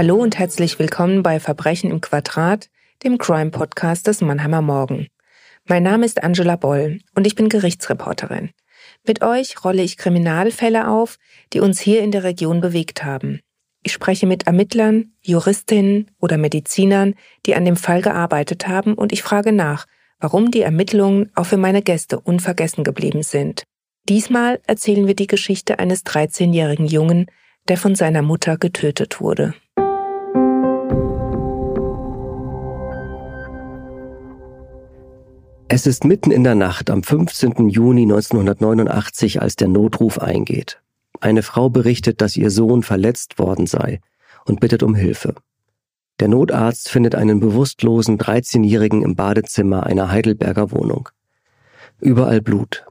Hallo und herzlich willkommen bei Verbrechen im Quadrat, dem Crime Podcast des Mannheimer Morgen. Mein Name ist Angela Boll und ich bin Gerichtsreporterin. Mit euch rolle ich Kriminalfälle auf, die uns hier in der Region bewegt haben. Ich spreche mit Ermittlern, Juristinnen oder Medizinern, die an dem Fall gearbeitet haben und ich frage nach, warum die Ermittlungen auch für meine Gäste unvergessen geblieben sind. Diesmal erzählen wir die Geschichte eines 13-jährigen Jungen, der von seiner Mutter getötet wurde. Es ist mitten in der Nacht am 15. Juni 1989, als der Notruf eingeht. Eine Frau berichtet, dass ihr Sohn verletzt worden sei und bittet um Hilfe. Der Notarzt findet einen bewusstlosen 13-Jährigen im Badezimmer einer Heidelberger Wohnung. Überall Blut.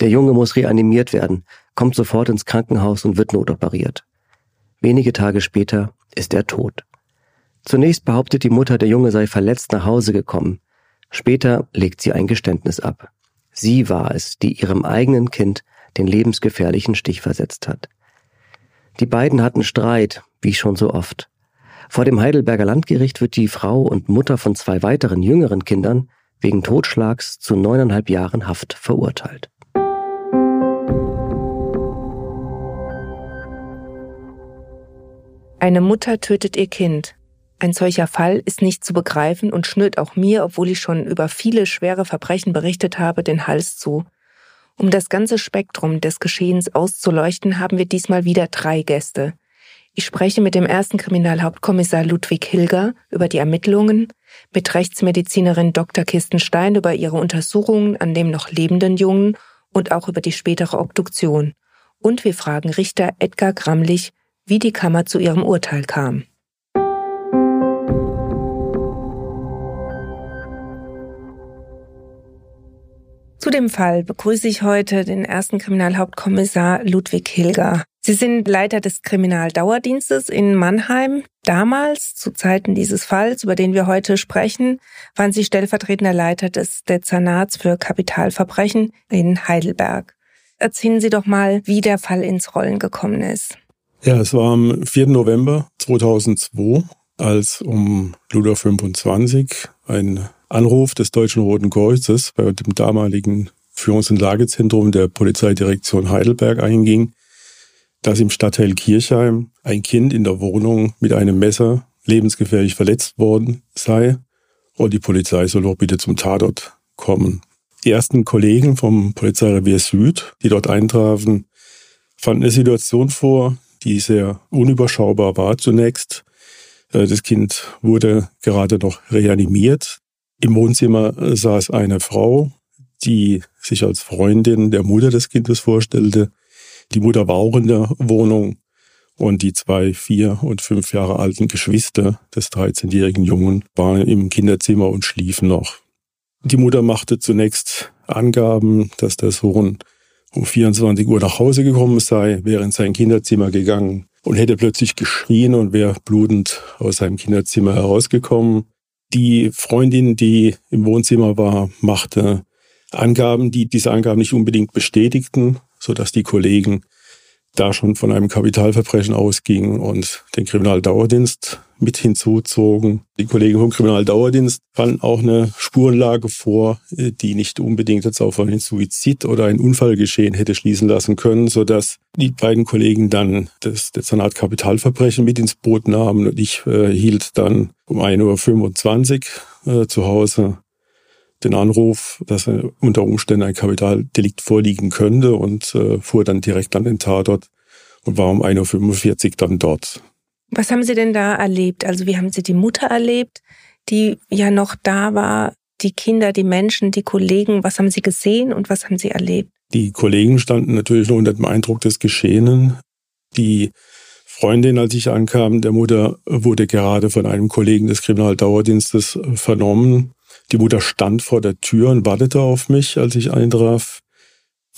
Der Junge muss reanimiert werden, kommt sofort ins Krankenhaus und wird notoperiert. Wenige Tage später ist er tot. Zunächst behauptet die Mutter, der Junge sei verletzt nach Hause gekommen. Später legt sie ein Geständnis ab. Sie war es, die ihrem eigenen Kind den lebensgefährlichen Stich versetzt hat. Die beiden hatten Streit, wie schon so oft. Vor dem Heidelberger Landgericht wird die Frau und Mutter von zwei weiteren jüngeren Kindern wegen Totschlags zu neuneinhalb Jahren Haft verurteilt. Eine Mutter tötet ihr Kind. Ein solcher Fall ist nicht zu begreifen und schnürt auch mir, obwohl ich schon über viele schwere Verbrechen berichtet habe, den Hals zu. Um das ganze Spektrum des Geschehens auszuleuchten, haben wir diesmal wieder drei Gäste. Ich spreche mit dem ersten Kriminalhauptkommissar Ludwig Hilger über die Ermittlungen, mit Rechtsmedizinerin Dr. Kirsten Stein über ihre Untersuchungen an dem noch lebenden Jungen und auch über die spätere Obduktion. Und wir fragen Richter Edgar Gramlich, wie die Kammer zu ihrem Urteil kam. Zu dem Fall begrüße ich heute den ersten Kriminalhauptkommissar Ludwig Hilger. Sie sind Leiter des Kriminaldauerdienstes in Mannheim. Damals, zu Zeiten dieses Falls, über den wir heute sprechen, waren Sie stellvertretender Leiter des Dezernats für Kapitalverbrechen in Heidelberg. Erzählen Sie doch mal, wie der Fall ins Rollen gekommen ist. Ja, es war am 4. November 2002, als um Luder 25 ein Anruf des Deutschen Roten Kreuzes bei dem damaligen Führungs- und Lagezentrum der Polizeidirektion Heidelberg einging, dass im Stadtteil Kirchheim ein Kind in der Wohnung mit einem Messer lebensgefährlich verletzt worden sei und die Polizei soll doch bitte zum Tatort kommen. Die ersten Kollegen vom Polizeirevier Süd, die dort eintrafen, fanden eine Situation vor, die sehr unüberschaubar war zunächst. Äh, das Kind wurde gerade noch reanimiert. Im Wohnzimmer saß eine Frau, die sich als Freundin der Mutter des Kindes vorstellte. Die Mutter war auch in der Wohnung und die zwei, vier und fünf Jahre alten Geschwister des 13-jährigen Jungen waren im Kinderzimmer und schliefen noch. Die Mutter machte zunächst Angaben, dass der Sohn um 24 Uhr nach Hause gekommen sei, wäre in sein Kinderzimmer gegangen und hätte plötzlich geschrien und wäre blutend aus seinem Kinderzimmer herausgekommen. Die Freundin, die im Wohnzimmer war, machte Angaben, die diese Angaben nicht unbedingt bestätigten, so dass die Kollegen da schon von einem Kapitalverbrechen ausgingen und den Kriminaldauerdienst mit hinzuzogen. Die Kollegen vom Kriminaldauerdienst fanden auch eine Spurenlage vor, die nicht unbedingt jetzt auf einen Suizid oder ein Unfallgeschehen hätte schließen lassen können, so dass die beiden Kollegen dann das Dezernat Kapitalverbrechen mit ins Boot nahmen und ich äh, hielt dann um 1.25 Uhr äh, zu Hause den Anruf, dass unter Umständen ein Kapitaldelikt vorliegen könnte und äh, fuhr dann direkt an den Tatort und war um 1.45 Uhr dann dort. Was haben Sie denn da erlebt? Also wie haben Sie die Mutter erlebt, die ja noch da war, die Kinder, die Menschen, die Kollegen? Was haben Sie gesehen und was haben Sie erlebt? Die Kollegen standen natürlich nur unter dem Eindruck des Geschehenen. Die Freundin, als ich ankam, der Mutter wurde gerade von einem Kollegen des Kriminaldauerdienstes vernommen. Die Mutter stand vor der Tür und wartete auf mich, als ich eintraf.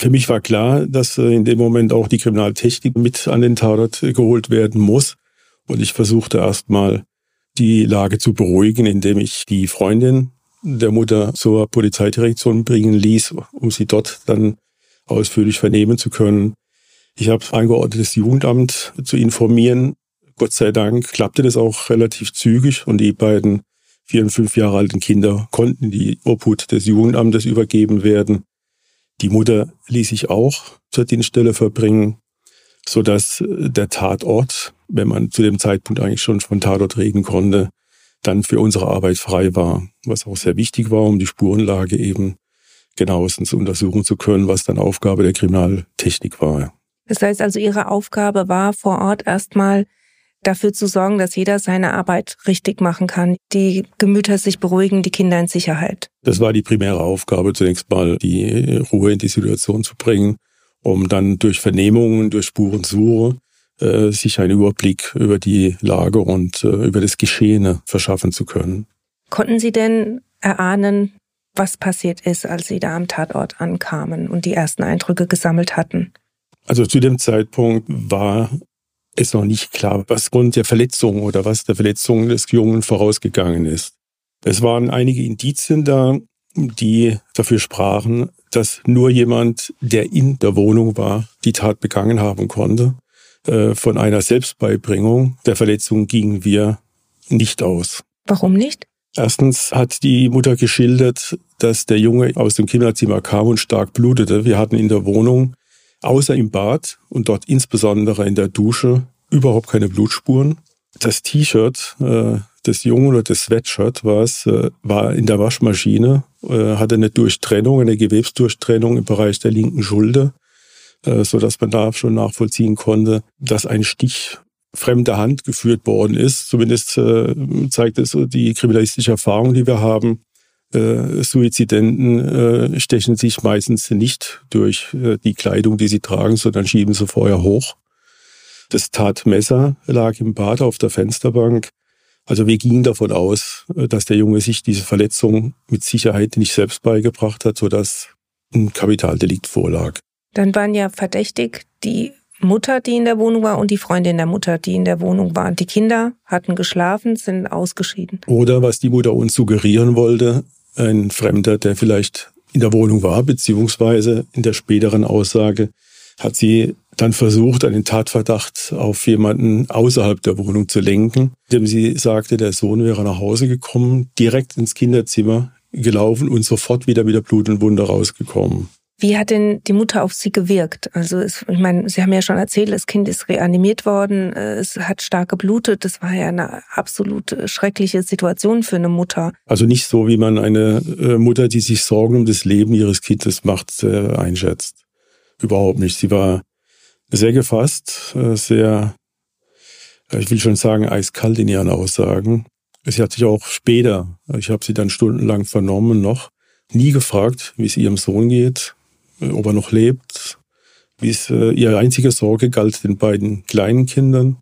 Für mich war klar, dass in dem Moment auch die Kriminaltechnik mit an den Tatort geholt werden muss. Und ich versuchte erstmal die Lage zu beruhigen, indem ich die Freundin der Mutter zur Polizeidirektion bringen ließ, um sie dort dann ausführlich vernehmen zu können. Ich habe angeordnet, das Jugendamt zu informieren. Gott sei Dank klappte das auch relativ zügig und die beiden vier und fünf Jahre alten Kinder konnten die Obhut des Jugendamtes übergeben werden. Die Mutter ließ sich auch zur Dienststelle verbringen, so dass der Tatort, wenn man zu dem Zeitpunkt eigentlich schon von Tatort reden konnte, dann für unsere Arbeit frei war, was auch sehr wichtig war, um die Spurenlage eben genauestens untersuchen zu können, was dann Aufgabe der Kriminaltechnik war. Das heißt also, Ihre Aufgabe war vor Ort erstmal dafür zu sorgen, dass jeder seine Arbeit richtig machen kann, die Gemüter sich beruhigen, die Kinder in Sicherheit. Das war die primäre Aufgabe, zunächst mal die Ruhe in die Situation zu bringen, um dann durch Vernehmungen, durch Spurensuche äh, sich einen Überblick über die Lage und äh, über das Geschehene verschaffen zu können. Konnten Sie denn erahnen, was passiert ist, als Sie da am Tatort ankamen und die ersten Eindrücke gesammelt hatten? Also zu dem Zeitpunkt war es noch nicht klar, was Grund der Verletzung oder was der Verletzung des Jungen vorausgegangen ist. Es waren einige Indizien da, die dafür sprachen, dass nur jemand, der in der Wohnung war, die Tat begangen haben konnte. Äh, von einer Selbstbeibringung der Verletzung gingen wir nicht aus. Warum nicht? Erstens hat die Mutter geschildert, dass der Junge aus dem Kinderzimmer kam und stark blutete. Wir hatten in der Wohnung, außer im Bad und dort insbesondere in der Dusche, überhaupt keine Blutspuren. Das T-Shirt äh, des Jungen oder das Sweatshirt war es, äh, war in der Waschmaschine, äh, hatte eine Durchtrennung, eine Gewebsdurchtrennung im Bereich der linken Schulter, äh, so dass man da schon nachvollziehen konnte, dass ein Stich fremder Hand geführt worden ist. Zumindest äh, zeigt es die kriminalistische Erfahrung, die wir haben. Äh, Suizidenten äh, stechen sich meistens nicht durch äh, die Kleidung, die sie tragen, sondern schieben sie vorher hoch. Das Tatmesser lag im Bad auf der Fensterbank. Also wir gingen davon aus, äh, dass der Junge sich diese Verletzung mit Sicherheit nicht selbst beigebracht hat, sodass ein Kapitaldelikt vorlag. Dann waren ja verdächtig die Mutter, die in der Wohnung war, und die Freundin der Mutter, die in der Wohnung war. Die Kinder hatten geschlafen, sind ausgeschieden. Oder was die Mutter uns suggerieren wollte, ein Fremder, der vielleicht in der Wohnung war, beziehungsweise in der späteren Aussage hat sie dann versucht, einen Tatverdacht auf jemanden außerhalb der Wohnung zu lenken, indem sie sagte, der Sohn wäre nach Hause gekommen, direkt ins Kinderzimmer gelaufen und sofort wieder mit der Blutwunde rausgekommen. Wie hat denn die Mutter auf Sie gewirkt? Also es, ich meine, Sie haben ja schon erzählt, das Kind ist reanimiert worden, äh, es hat stark geblutet. Das war ja eine absolut schreckliche Situation für eine Mutter. Also nicht so, wie man eine äh, Mutter, die sich Sorgen um das Leben ihres Kindes macht, äh, einschätzt. Überhaupt nicht. Sie war sehr gefasst, sehr, ich will schon sagen, eiskalt in ihren Aussagen. Sie hat sich auch später, ich habe sie dann stundenlang vernommen noch, nie gefragt, wie es ihrem Sohn geht, äh, ob er noch lebt. Wie es, äh, ihre einzige Sorge galt den beiden kleinen Kindern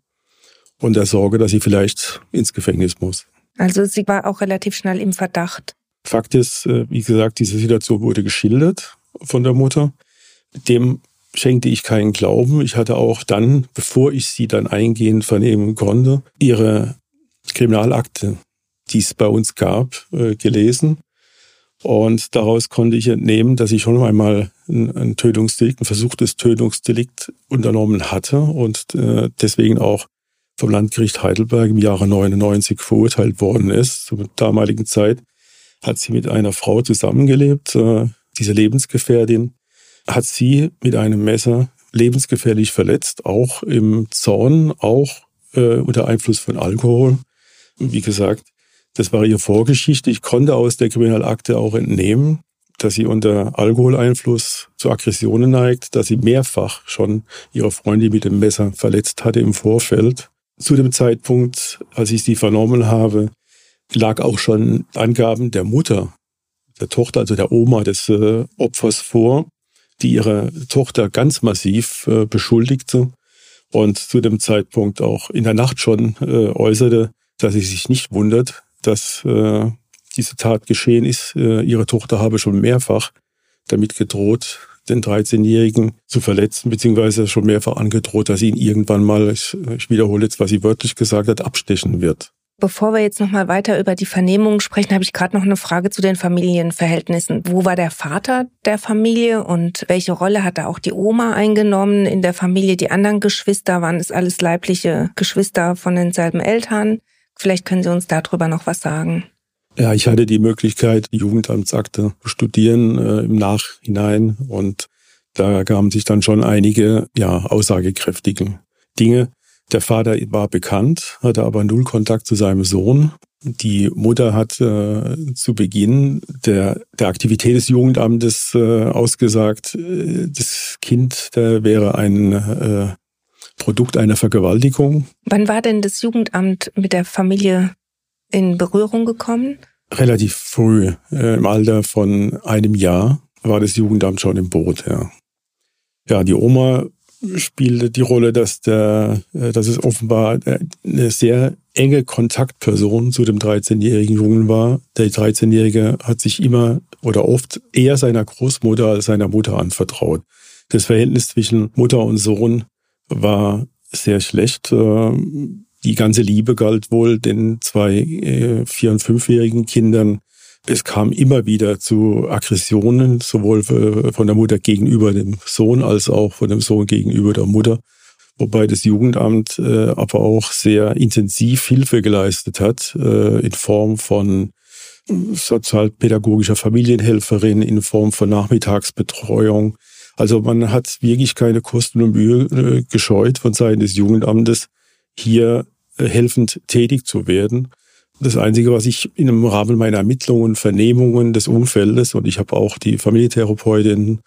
und der Sorge, dass sie vielleicht ins Gefängnis muss. Also sie war auch relativ schnell im Verdacht. Fakt ist, äh, wie gesagt, diese Situation wurde geschildert von der Mutter. Dem schenkte ich keinen Glauben. Ich hatte auch dann, bevor ich sie dann eingehend vernehmen konnte, ihre Kriminalakte, die es bei uns gab, äh, gelesen und daraus konnte ich entnehmen, dass ich schon einmal ein, ein Tötungsdelikt, ein versuchtes Tötungsdelikt unternommen hatte und äh, deswegen auch vom Landgericht Heidelberg im Jahre 99 verurteilt worden ist. Zur damaligen Zeit hat sie mit einer Frau zusammengelebt, äh, diese Lebensgefährtin, hat sie mit einem Messer lebensgefährlich verletzt, auch im Zorn, auch äh, unter Einfluss von Alkohol. Wie gesagt, das war ihre Vorgeschichte. Ich konnte aus der Kriminalakte auch entnehmen, dass sie unter Alkoholeinfluss zu Aggressionen neigt, dass sie mehrfach schon ihre Freundin mit dem Messer verletzt hatte im Vorfeld. Zu dem Zeitpunkt, als ich sie vernommen habe, lag auch schon Angaben der Mutter, der Tochter, also der Oma des äh, Opfers vor, die ihre Tochter ganz massiv äh, beschuldigte und zu dem Zeitpunkt auch in der Nacht schon äh, äußerte, dass sie sich nicht wundert, dass äh, diese Tat geschehen ist. Äh, ihre Tochter habe schon mehrfach damit gedroht, den 13-Jährigen zu verletzen, beziehungsweise schon mehrfach angedroht, dass sie ihn irgendwann mal, ich, ich wiederhole jetzt, was sie wörtlich gesagt hat, abstechen wird. Bevor wir jetzt nochmal weiter über die Vernehmungen sprechen, habe ich gerade noch eine Frage zu den Familienverhältnissen. Wo war der Vater der Familie und welche Rolle hat da auch die Oma eingenommen in der Familie? Die anderen Geschwister, waren es alles leibliche Geschwister von denselben Eltern? Vielleicht können Sie uns darüber noch was sagen. Ja, ich hatte die Möglichkeit, Jugendamtsakte studieren äh, im Nachhinein und da gaben sich dann schon einige ja, aussagekräftige Dinge. Der Vater war bekannt, hatte aber null Kontakt zu seinem Sohn. Die Mutter hat äh, zu Beginn der, der Aktivität des Jugendamtes äh, ausgesagt, äh, das Kind der wäre ein äh, Produkt einer Vergewaltigung. Wann war denn das Jugendamt mit der Familie in Berührung gekommen? Relativ früh, äh, im Alter von einem Jahr, war das Jugendamt schon im Boot, ja. Ja, die Oma spielte die Rolle, dass der, äh, dass es offenbar eine sehr enge Kontaktperson zu dem 13-jährigen Jungen war. Der 13-Jährige hat sich immer oder oft eher seiner Großmutter als seiner Mutter anvertraut. Das Verhältnis zwischen Mutter und Sohn war sehr schlecht. Ähm, die ganze Liebe galt wohl den zwei äh, vier- und fünfjährigen Kindern. Es kam immer wieder zu Aggressionen, sowohl von der Mutter gegenüber dem Sohn als auch von dem Sohn gegenüber der Mutter. Wobei das Jugendamt äh, aber auch sehr intensiv Hilfe geleistet hat äh, in Form von sozialpädagogischer Familienhelferin, in Form von Nachmittagsbetreuung. Also man hat wirklich keine Kosten und Mühe äh, gescheut von Seiten des Jugendamtes, hier äh, helfend tätig zu werden. Das Einzige, was ich im Rahmen meiner Ermittlungen, Vernehmungen des Umfeldes und ich habe auch die Familientherapeutin,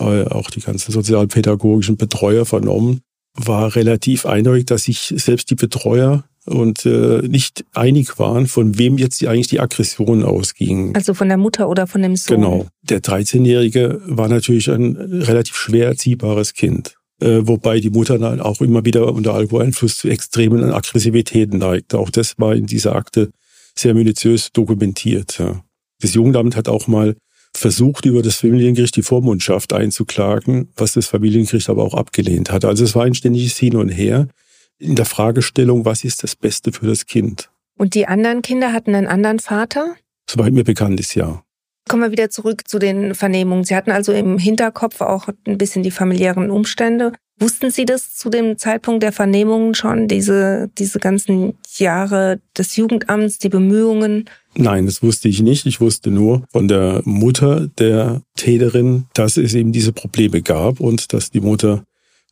äh, auch die ganzen sozialpädagogischen Betreuer vernommen, war relativ eindeutig, dass sich selbst die Betreuer und äh, nicht einig waren, von wem jetzt die, eigentlich die Aggression ausging. Also von der Mutter oder von dem Sohn? Genau. Der 13-Jährige war natürlich ein relativ schwer erziehbares Kind. Äh, wobei die Mutter dann auch immer wieder unter Alkoholeinfluss zu extremen Aggressivitäten neigte. Auch das war in dieser Akte sehr minutiös dokumentiert. Ja. Das Jugendamt hat auch mal versucht, über das Familiengericht die Vormundschaft einzuklagen, was das Familiengericht aber auch abgelehnt hat. Also es war ein ständiges Hin und Her in der Fragestellung, was ist das Beste für das Kind. Und die anderen Kinder hatten einen anderen Vater? Soweit mir bekannt ist, ja. Kommen wir wieder zurück zu den Vernehmungen. Sie hatten also im Hinterkopf auch ein bisschen die familiären Umstände. Wussten Sie das zu dem Zeitpunkt der Vernehmungen schon, diese, diese ganzen Jahre des Jugendamts, die Bemühungen? Nein, das wusste ich nicht. Ich wusste nur von der Mutter der Täterin, dass es eben diese Probleme gab und dass die Mutter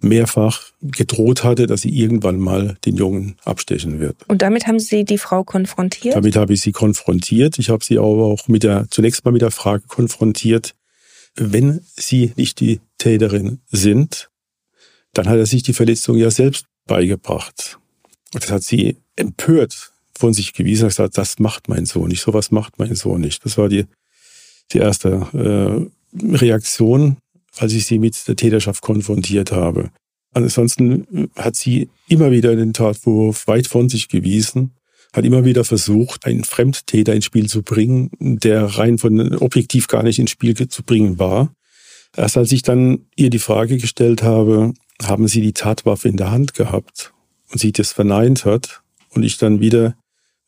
mehrfach gedroht hatte, dass sie irgendwann mal den Jungen abstechen wird. Und damit haben Sie die Frau konfrontiert? Damit habe ich sie konfrontiert. Ich habe sie aber auch mit der, zunächst mal mit der Frage konfrontiert, wenn Sie nicht die Täterin sind, dann hat er sich die Verletzung ja selbst beigebracht. Und das hat sie empört von sich gewiesen. Er hat gesagt, das macht mein Sohn nicht, sowas macht mein Sohn nicht. Das war die, die erste äh, Reaktion als ich sie mit der Täterschaft konfrontiert habe. Ansonsten hat sie immer wieder den Tatwurf weit von sich gewiesen, hat immer wieder versucht, einen Fremdtäter ins Spiel zu bringen, der rein von objektiv gar nicht ins Spiel zu bringen war. Erst als ich dann ihr die Frage gestellt habe, haben Sie die Tatwaffe in der Hand gehabt und sie das verneint hat und ich dann wieder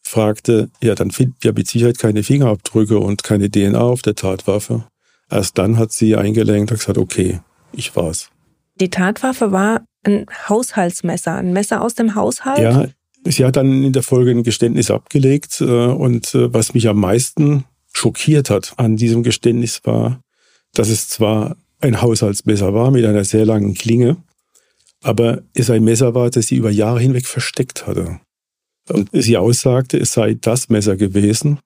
fragte, ja, dann finden wir mit Sicherheit keine Fingerabdrücke und keine DNA auf der Tatwaffe. Erst dann hat sie eingelenkt und gesagt, okay, ich war's. Die Tatwaffe war ein Haushaltsmesser, ein Messer aus dem Haushalt? Ja, sie hat dann in der Folge ein Geständnis abgelegt äh, und äh, was mich am meisten schockiert hat an diesem Geständnis war, dass es zwar ein Haushaltsmesser war mit einer sehr langen Klinge, aber es ein Messer war, das sie über Jahre hinweg versteckt hatte. Und sie aussagte, es sei das Messer gewesen,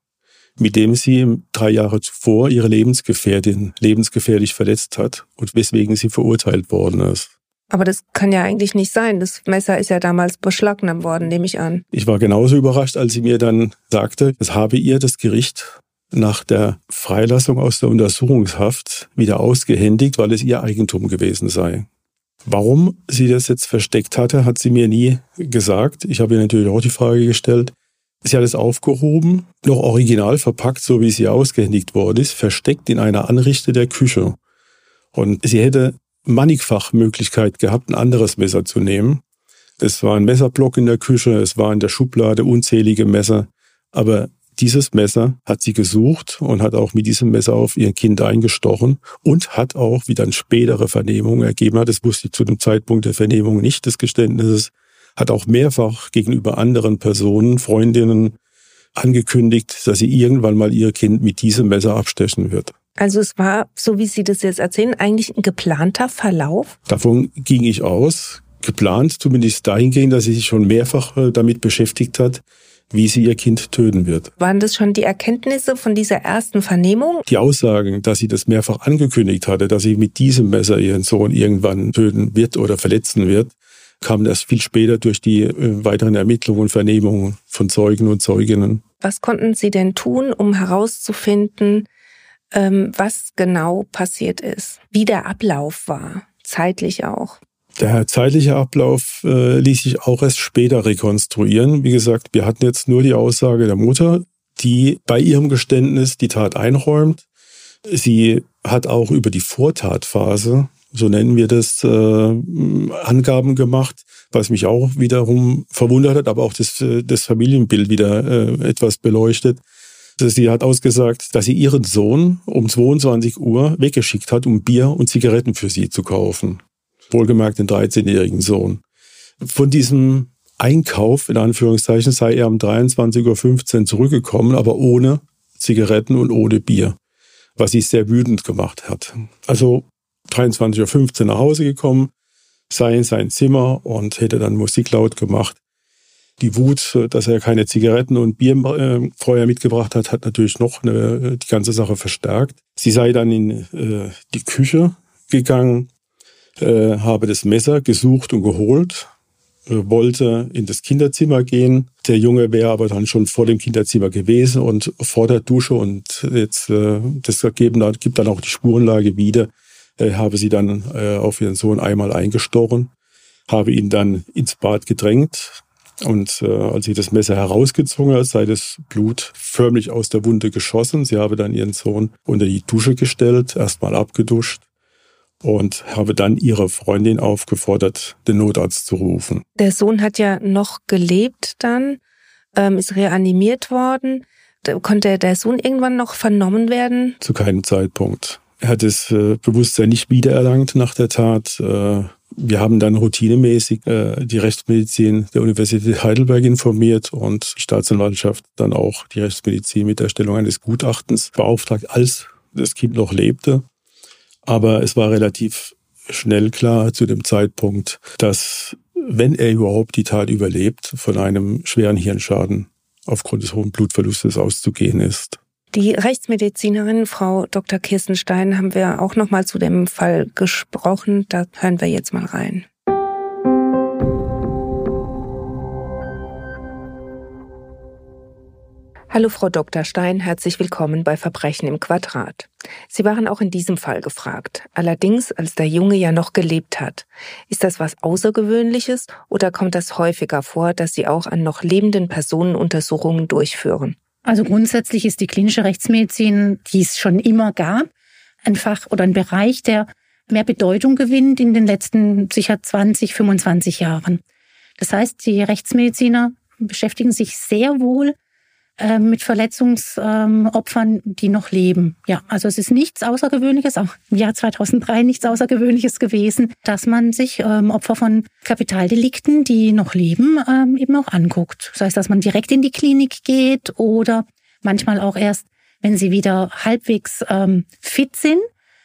mit dem sie drei Jahre zuvor ihre Lebensgefährtin lebensgefährlich verletzt hat und weswegen sie verurteilt worden ist. Aber das kann ja eigentlich nicht sein. Das Messer ist ja damals beschlagnahmt worden, nehme ich an. Ich war genauso überrascht, als sie mir dann sagte, es habe ihr das Gericht nach der Freilassung aus der Untersuchungshaft wieder ausgehändigt, weil es ihr Eigentum gewesen sei. Warum sie das jetzt versteckt hatte, hat sie mir nie gesagt. Ich habe ihr natürlich auch die Frage gestellt. Sie hat es aufgehoben, noch original verpackt, so wie sie ausgehändigt worden ist, versteckt in einer Anrichte der Küche. Und sie hätte mannigfach Möglichkeit gehabt, ein anderes Messer zu nehmen. Es war ein Messerblock in der Küche, es war in der Schublade unzählige Messer. Aber dieses Messer hat sie gesucht und hat auch mit diesem Messer auf ihr Kind eingestochen und hat auch, wie dann spätere Vernehmungen ergeben hat, das wusste ich zu dem Zeitpunkt der Vernehmung nicht des Geständnisses, hat auch mehrfach gegenüber anderen Personen, Freundinnen, angekündigt, dass sie irgendwann mal ihr Kind mit diesem Messer abstechen wird. Also es war, so wie Sie das jetzt erzählen, eigentlich ein geplanter Verlauf? Davon ging ich aus. Geplant zumindest dahingehend, dass sie sich schon mehrfach äh, damit beschäftigt hat, wie sie ihr Kind töten wird. Waren das schon die Erkenntnisse von dieser ersten Vernehmung? Die Aussagen, dass sie das mehrfach angekündigt hatte, dass sie mit diesem Messer ihren Sohn irgendwann töten wird oder verletzen wird, kamen erst viel später durch die äh, weiteren Ermittlungen und Vernehmungen von Zeugen und Zeuginnen. Was konnten Sie denn tun, um herauszufinden, ähm, was genau passiert ist, wie der Ablauf war, zeitlich auch? Der zeitliche Ablauf äh, ließ sich auch erst später rekonstruieren. Wie gesagt, wir hatten jetzt nur die Aussage der Mutter, die bei ihrem Geständnis die Tat einräumt. Sie hat auch über die Vortatphase, so nennen wir das, äh, Angaben gemacht, was mich auch wiederum verwundert hat, aber auch das, das Familienbild wieder äh, etwas beleuchtet. Sie hat ausgesagt, dass sie ihren Sohn um 22 Uhr weggeschickt hat, um Bier und Zigaretten für sie zu kaufen wohlgemerkt den 13-jährigen Sohn. Von diesem Einkauf, in Anführungszeichen, sei er um 23.15 Uhr zurückgekommen, aber ohne Zigaretten und ohne Bier, was sie sehr wütend gemacht hat. Also 23.15 Uhr nach Hause gekommen, sei in sein Zimmer und hätte dann Musik laut gemacht. Die Wut, dass er keine Zigaretten und Bier äh, vorher mitgebracht hat, hat natürlich noch eine, die ganze Sache verstärkt. Sie sei dann in äh, die Küche gegangen, äh, habe das Messer gesucht und geholt, äh, wollte in das Kinderzimmer gehen. Der Junge wäre aber dann schon vor dem Kinderzimmer gewesen und vor der Dusche und jetzt äh, das ergeben, gibt dann auch die Spurenlage wieder. Äh, habe sie dann äh, auf ihren Sohn einmal eingestochen, habe ihn dann ins Bad gedrängt, und äh, als sie das Messer herausgezogen hat, sei das Blut förmlich aus der Wunde geschossen. Sie habe dann ihren Sohn unter die Dusche gestellt, erstmal abgeduscht und habe dann ihre Freundin aufgefordert, den Notarzt zu rufen. Der Sohn hat ja noch gelebt dann, ähm, ist reanimiert worden. Konnte der Sohn irgendwann noch vernommen werden? Zu keinem Zeitpunkt. Er hat das äh, Bewusstsein nicht wiedererlangt nach der Tat. Äh, wir haben dann routinemäßig äh, die Rechtsmedizin der Universität Heidelberg informiert und die Staatsanwaltschaft dann auch die Rechtsmedizin mit der Erstellung eines Gutachtens beauftragt, als das Kind noch lebte. Aber es war relativ schnell klar zu dem Zeitpunkt, dass wenn er überhaupt die Tat überlebt, von einem schweren Hirnschaden aufgrund des hohen Blutverlustes auszugehen ist. Die Rechtsmedizinerin Frau Dr. Kirstenstein haben wir auch noch mal zu dem Fall gesprochen. Da hören wir jetzt mal rein. Hallo Frau Dr. Stein, herzlich willkommen bei Verbrechen im Quadrat. Sie waren auch in diesem Fall gefragt. Allerdings, als der Junge ja noch gelebt hat. Ist das was Außergewöhnliches oder kommt das häufiger vor, dass Sie auch an noch lebenden Personen Untersuchungen durchführen? Also grundsätzlich ist die klinische Rechtsmedizin, die es schon immer gab, ein Fach oder ein Bereich, der mehr Bedeutung gewinnt in den letzten sicher 20, 25 Jahren. Das heißt, die Rechtsmediziner beschäftigen sich sehr wohl ähm, mit Verletzungsopfern, die noch leben. Ja, also es ist nichts Außergewöhnliches, auch im Jahr 2003 nichts Außergewöhnliches gewesen, dass man sich ähm, Opfer von Kapitaldelikten, die noch leben, ähm, eben auch anguckt. Das heißt, dass man direkt in die Klinik geht oder manchmal auch erst, wenn sie wieder halbwegs ähm, fit sind,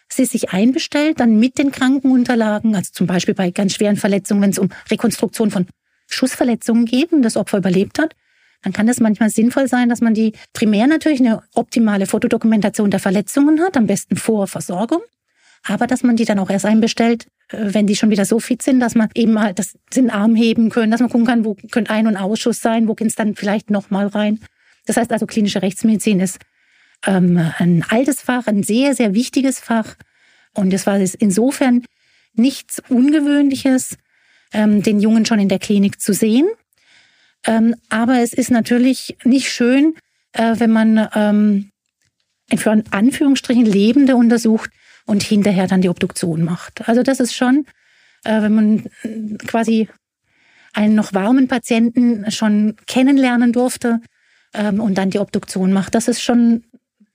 sie sich einbestellt, dann mit den Krankenunterlagen, also zum Beispiel bei ganz schweren Verletzungen, wenn es um Rekonstruktion von Schussverletzungen geht und das Opfer überlebt hat, dann kann es manchmal sinnvoll sein, dass man die primär natürlich eine optimale Fotodokumentation der Verletzungen hat, am besten vor Versorgung, aber dass man die dann auch erst einbestellt, äh, wenn die schon wieder so fit sind, dass man eben mal das, den Arm heben können, dass man gucken kann, wo könnte Ein- und Ausschuss sein, wo geht es dann vielleicht nochmal rein. Das heißt also, klinische Rechtsmedizin ist ähm, ein altes Fach, ein sehr, sehr wichtiges Fach. Und es war insofern nichts Ungewöhnliches, ähm, den Jungen schon in der Klinik zu sehen. Ähm, aber es ist natürlich nicht schön, äh, wenn man ähm, für Anführungsstrichen Lebende untersucht und hinterher dann die Obduktion macht. Also das ist schon, äh, wenn man quasi einen noch warmen Patienten schon kennenlernen durfte ähm, und dann die Obduktion macht. Das ist schon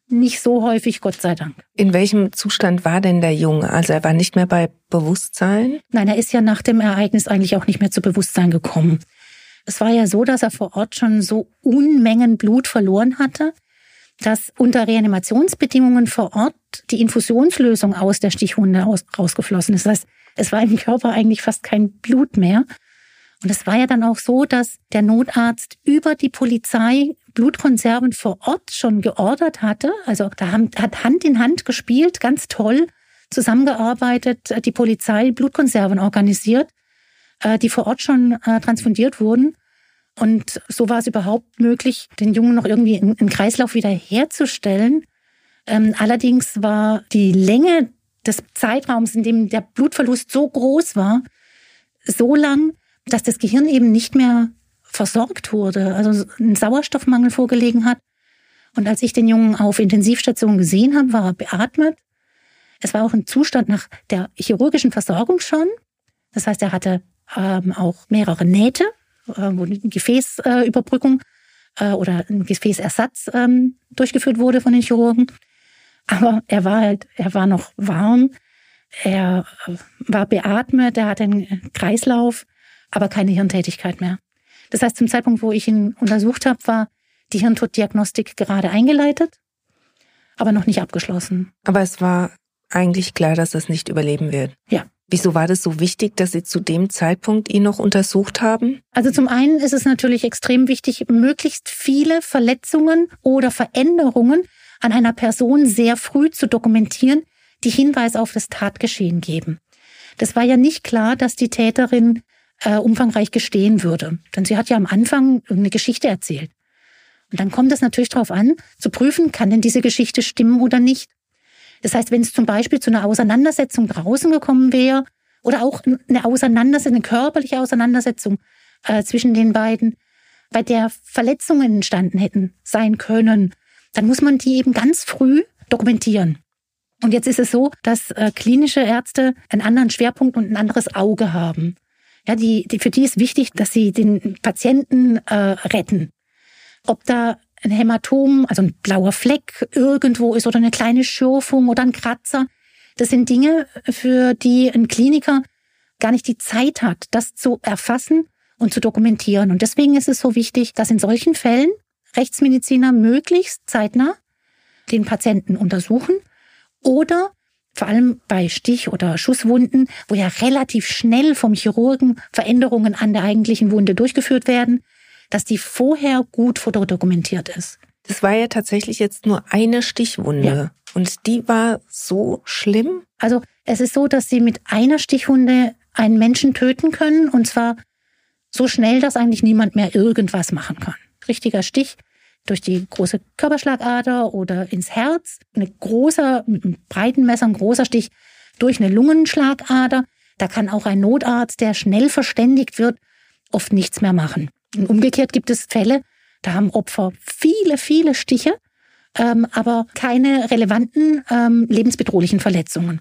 nicht so häufig, Gott sei Dank. In welchem Zustand war denn der Junge? Also er war nicht mehr bei Bewusstsein? Nein, er ist ja nach dem Ereignis eigentlich auch nicht mehr zu Bewusstsein gekommen. Es war ja so, dass er vor Ort schon so Unmengen Blut verloren hatte, dass unter Reanimationsbedingungen vor Ort die Infusionslösung aus der Stichwunde aus, rausgeflossen ist. Das heißt, es war im Körper eigentlich fast kein Blut mehr. Und es war ja dann auch so, dass der Notarzt über die Polizei Blutkonserven vor Ort schon geordert hatte. Also da hat Hand in Hand gespielt, ganz toll zusammengearbeitet, die Polizei Blutkonserven organisiert, äh, die vor Ort schon äh, transfundiert wurden. Und so war es überhaupt möglich, den Jungen noch irgendwie im Kreislauf wieder herzustellen. Ähm, allerdings war die Länge des Zeitraums, in dem der Blutverlust so groß war, so lang, dass das Gehirn eben nicht mehr versorgt wurde, also ein Sauerstoffmangel vorgelegen hat. Und als ich den Jungen auf Intensivstation gesehen habe, war er beatmet. Es war auch ein Zustand nach der chirurgischen Versorgung schon. Das heißt, er hatte ähm, auch mehrere Nähte, äh, Gefäßüberbrückung äh, oder ein Gefäßersatz ähm, durchgeführt wurde von den Chirurgen. Aber er war halt, er war noch warm, er äh, war beatmet, er hatte einen Kreislauf, aber keine Hirntätigkeit mehr. Das heißt, zum Zeitpunkt, wo ich ihn untersucht habe, war die Hirntoddiagnostik gerade eingeleitet, aber noch nicht abgeschlossen. Aber es war eigentlich klar, dass es nicht überleben wird. Ja. Wieso war das so wichtig, dass Sie zu dem Zeitpunkt ihn noch untersucht haben? Also zum einen ist es natürlich extrem wichtig, möglichst viele Verletzungen oder Veränderungen an einer Person sehr früh zu dokumentieren, die Hinweise auf das Tatgeschehen geben. Das war ja nicht klar, dass die Täterin äh, umfangreich gestehen würde. Denn sie hat ja am Anfang eine Geschichte erzählt. Und dann kommt es natürlich darauf an, zu prüfen, kann denn diese Geschichte stimmen oder nicht. Das heißt, wenn es zum Beispiel zu einer Auseinandersetzung draußen gekommen wäre oder auch eine Auseinandersetzung, eine körperliche Auseinandersetzung äh, zwischen den beiden, bei der Verletzungen entstanden hätten sein können, dann muss man die eben ganz früh dokumentieren. Und jetzt ist es so, dass äh, klinische Ärzte einen anderen Schwerpunkt und ein anderes Auge haben. Ja, die, die, für die ist wichtig, dass sie den Patienten äh, retten. Ob da ein Hämatom, also ein blauer Fleck irgendwo ist oder eine kleine Schürfung oder ein Kratzer, das sind Dinge, für die ein Kliniker gar nicht die Zeit hat, das zu erfassen und zu dokumentieren. Und deswegen ist es so wichtig, dass in solchen Fällen Rechtsmediziner möglichst zeitnah den Patienten untersuchen oder vor allem bei Stich- oder Schusswunden, wo ja relativ schnell vom Chirurgen Veränderungen an der eigentlichen Wunde durchgeführt werden, dass die vorher gut fotodokumentiert ist. Das war ja tatsächlich jetzt nur eine Stichwunde. Ja. Und die war so schlimm? Also es ist so, dass sie mit einer Stichwunde einen Menschen töten können und zwar so schnell, dass eigentlich niemand mehr irgendwas machen kann. Richtiger Stich durch die große Körperschlagader oder ins Herz. Ein großer, mit einem breiten Messer, ein großer Stich durch eine Lungenschlagader. Da kann auch ein Notarzt, der schnell verständigt wird, oft nichts mehr machen. Und umgekehrt gibt es Fälle, da haben Opfer viele, viele Stiche, ähm, aber keine relevanten ähm, lebensbedrohlichen Verletzungen.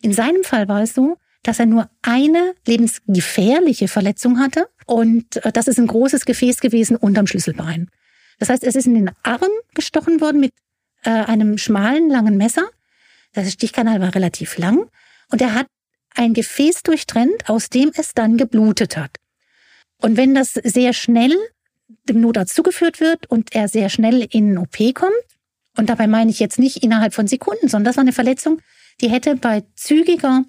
In seinem Fall war es so, dass er nur eine lebensgefährliche Verletzung hatte und äh, das ist ein großes Gefäß gewesen unterm Schlüsselbein. Das heißt, es ist in den Arm gestochen worden mit äh, einem schmalen, langen Messer. Der Stichkanal war relativ lang und er hat ein Gefäß durchtrennt, aus dem es dann geblutet hat. Und wenn das sehr schnell dem Notarzt zugeführt wird und er sehr schnell in OP kommt, und dabei meine ich jetzt nicht innerhalb von Sekunden, sondern das war eine Verletzung, die hätte bei zügiger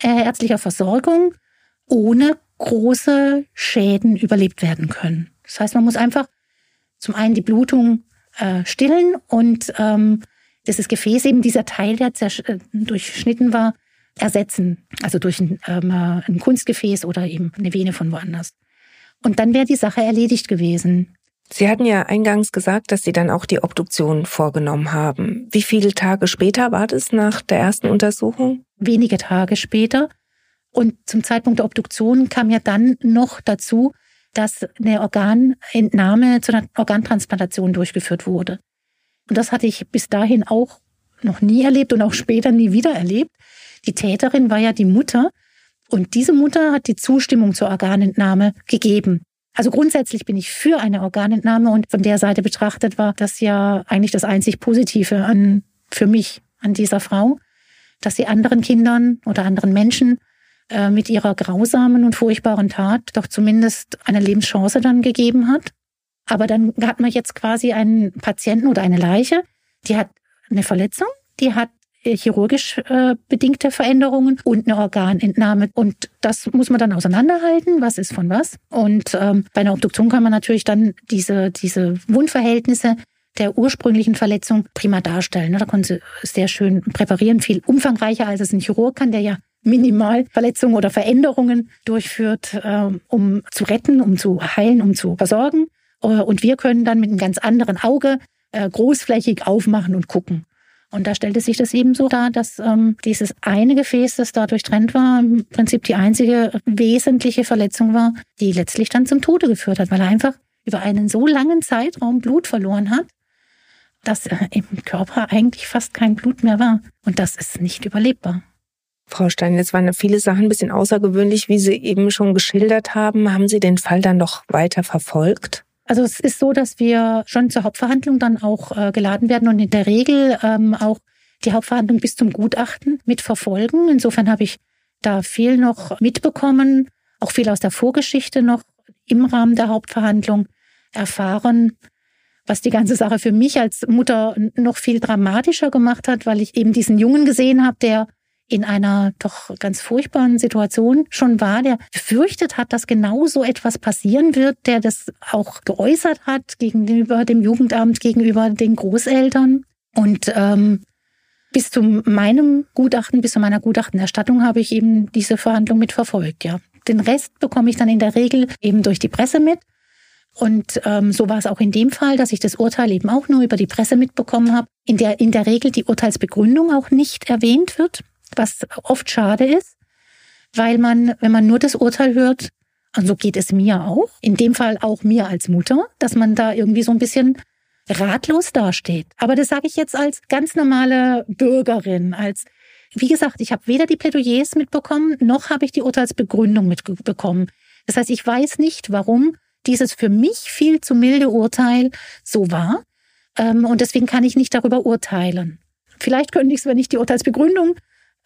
äh, ärztlicher Versorgung ohne große Schäden überlebt werden können. Das heißt, man muss einfach zum einen die Blutung äh, stillen und ähm, dieses Gefäß, eben dieser Teil, der äh, durchschnitten war, ersetzen. Also durch ein, ähm, äh, ein Kunstgefäß oder eben eine Vene von woanders. Und dann wäre die Sache erledigt gewesen. Sie hatten ja eingangs gesagt, dass Sie dann auch die Obduktion vorgenommen haben. Wie viele Tage später war das nach der ersten Untersuchung? Wenige Tage später. Und zum Zeitpunkt der Obduktion kam ja dann noch dazu, dass eine Organentnahme zu einer Organtransplantation durchgeführt wurde. Und das hatte ich bis dahin auch noch nie erlebt und auch später nie wieder erlebt. Die Täterin war ja die Mutter Und diese Mutter hat die Zustimmung zur Organentnahme gegeben. Also grundsätzlich bin ich für eine Organentnahme und von der Seite betrachtet war das ja eigentlich das einzig Positive an, für mich an dieser Frau, dass sie anderen Kindern oder anderen Menschen äh, mit ihrer grausamen und furchtbaren Tat doch zumindest eine Lebenschance dann gegeben hat. Aber dann hat man jetzt quasi einen Patienten oder eine Leiche, die hat eine Verletzung, die hat chirurgisch äh, bedingte Veränderungen und eine Organentnahme. Und das muss man dann auseinanderhalten, was ist von was. Und ähm, bei einer Obduktion kann man natürlich dann diese, diese Wundverhältnisse der ursprünglichen Verletzung prima darstellen. Da konnte sie sehr schön präparieren, viel umfangreicher als es ein Chirurg kann, der ja minimal Verletzungen oder Veränderungen durchführt, äh, um zu retten, um zu heilen, um zu versorgen. Äh, und wir können dann mit einem ganz anderen Auge äh, großflächig aufmachen und gucken. Und da stellte sich das eben so dar, dass ähm, dieses eine Gefäß, das da durchtrennt war, im Prinzip die einzige wesentliche Verletzung war, die letztlich dann zum Tode geführt hat, weil er einfach über einen so langen Zeitraum Blut verloren hat, dass im Körper eigentlich fast kein Blut mehr war. Und das ist nicht überlebbar. Frau Stein, jetzt waren viele Sachen ein bisschen außergewöhnlich, wie Sie eben schon geschildert haben. Haben Sie den Fall dann noch weiter verfolgt? Also es ist so, dass wir schon zur Hauptverhandlung dann auch äh, geladen werden und in der Regel ähm, auch die Hauptverhandlung bis zum Gutachten mitverfolgen. Insofern habe ich da viel noch mitbekommen, auch viel aus der Vorgeschichte noch im Rahmen der Hauptverhandlung erfahren, was die ganze Sache für mich als Mutter noch viel dramatischer gemacht hat, weil ich eben diesen Jungen gesehen habe, der in einer doch ganz furchtbaren Situation schon war, der befürchtet hat, dass genau so etwas passieren wird, der das auch geäußert hat gegenüber dem Jugendamt, gegenüber den Großeltern. Und ähm, bis zu meinem Gutachten, bis zu meiner Gutachtenerstattung habe ich eben diese Verhandlung mitverfolgt, ja. Den Rest bekomme ich dann in der Regel eben durch die Presse mit. Und ähm, so war es auch in dem Fall, dass ich das Urteil eben auch nur über die Presse mitbekommen habe, in der in der Regel die Urteilsbegründung auch nicht erwähnt wird was oft schade ist, weil man, wenn man nur das Urteil hört, und so geht es mir auch, in dem Fall auch mir als Mutter, dass man da irgendwie so ein bisschen ratlos dasteht. Aber das sage ich jetzt als ganz normale Bürgerin, als wie gesagt, ich habe weder die Plädoyers mitbekommen, noch habe ich die Urteilsbegründung mitbekommen. Das heißt, ich weiß nicht, warum dieses für mich viel zu milde Urteil so war. Ähm, und deswegen kann ich nicht darüber urteilen. Vielleicht könnte ich es, wenn ich die Urteilsbegründung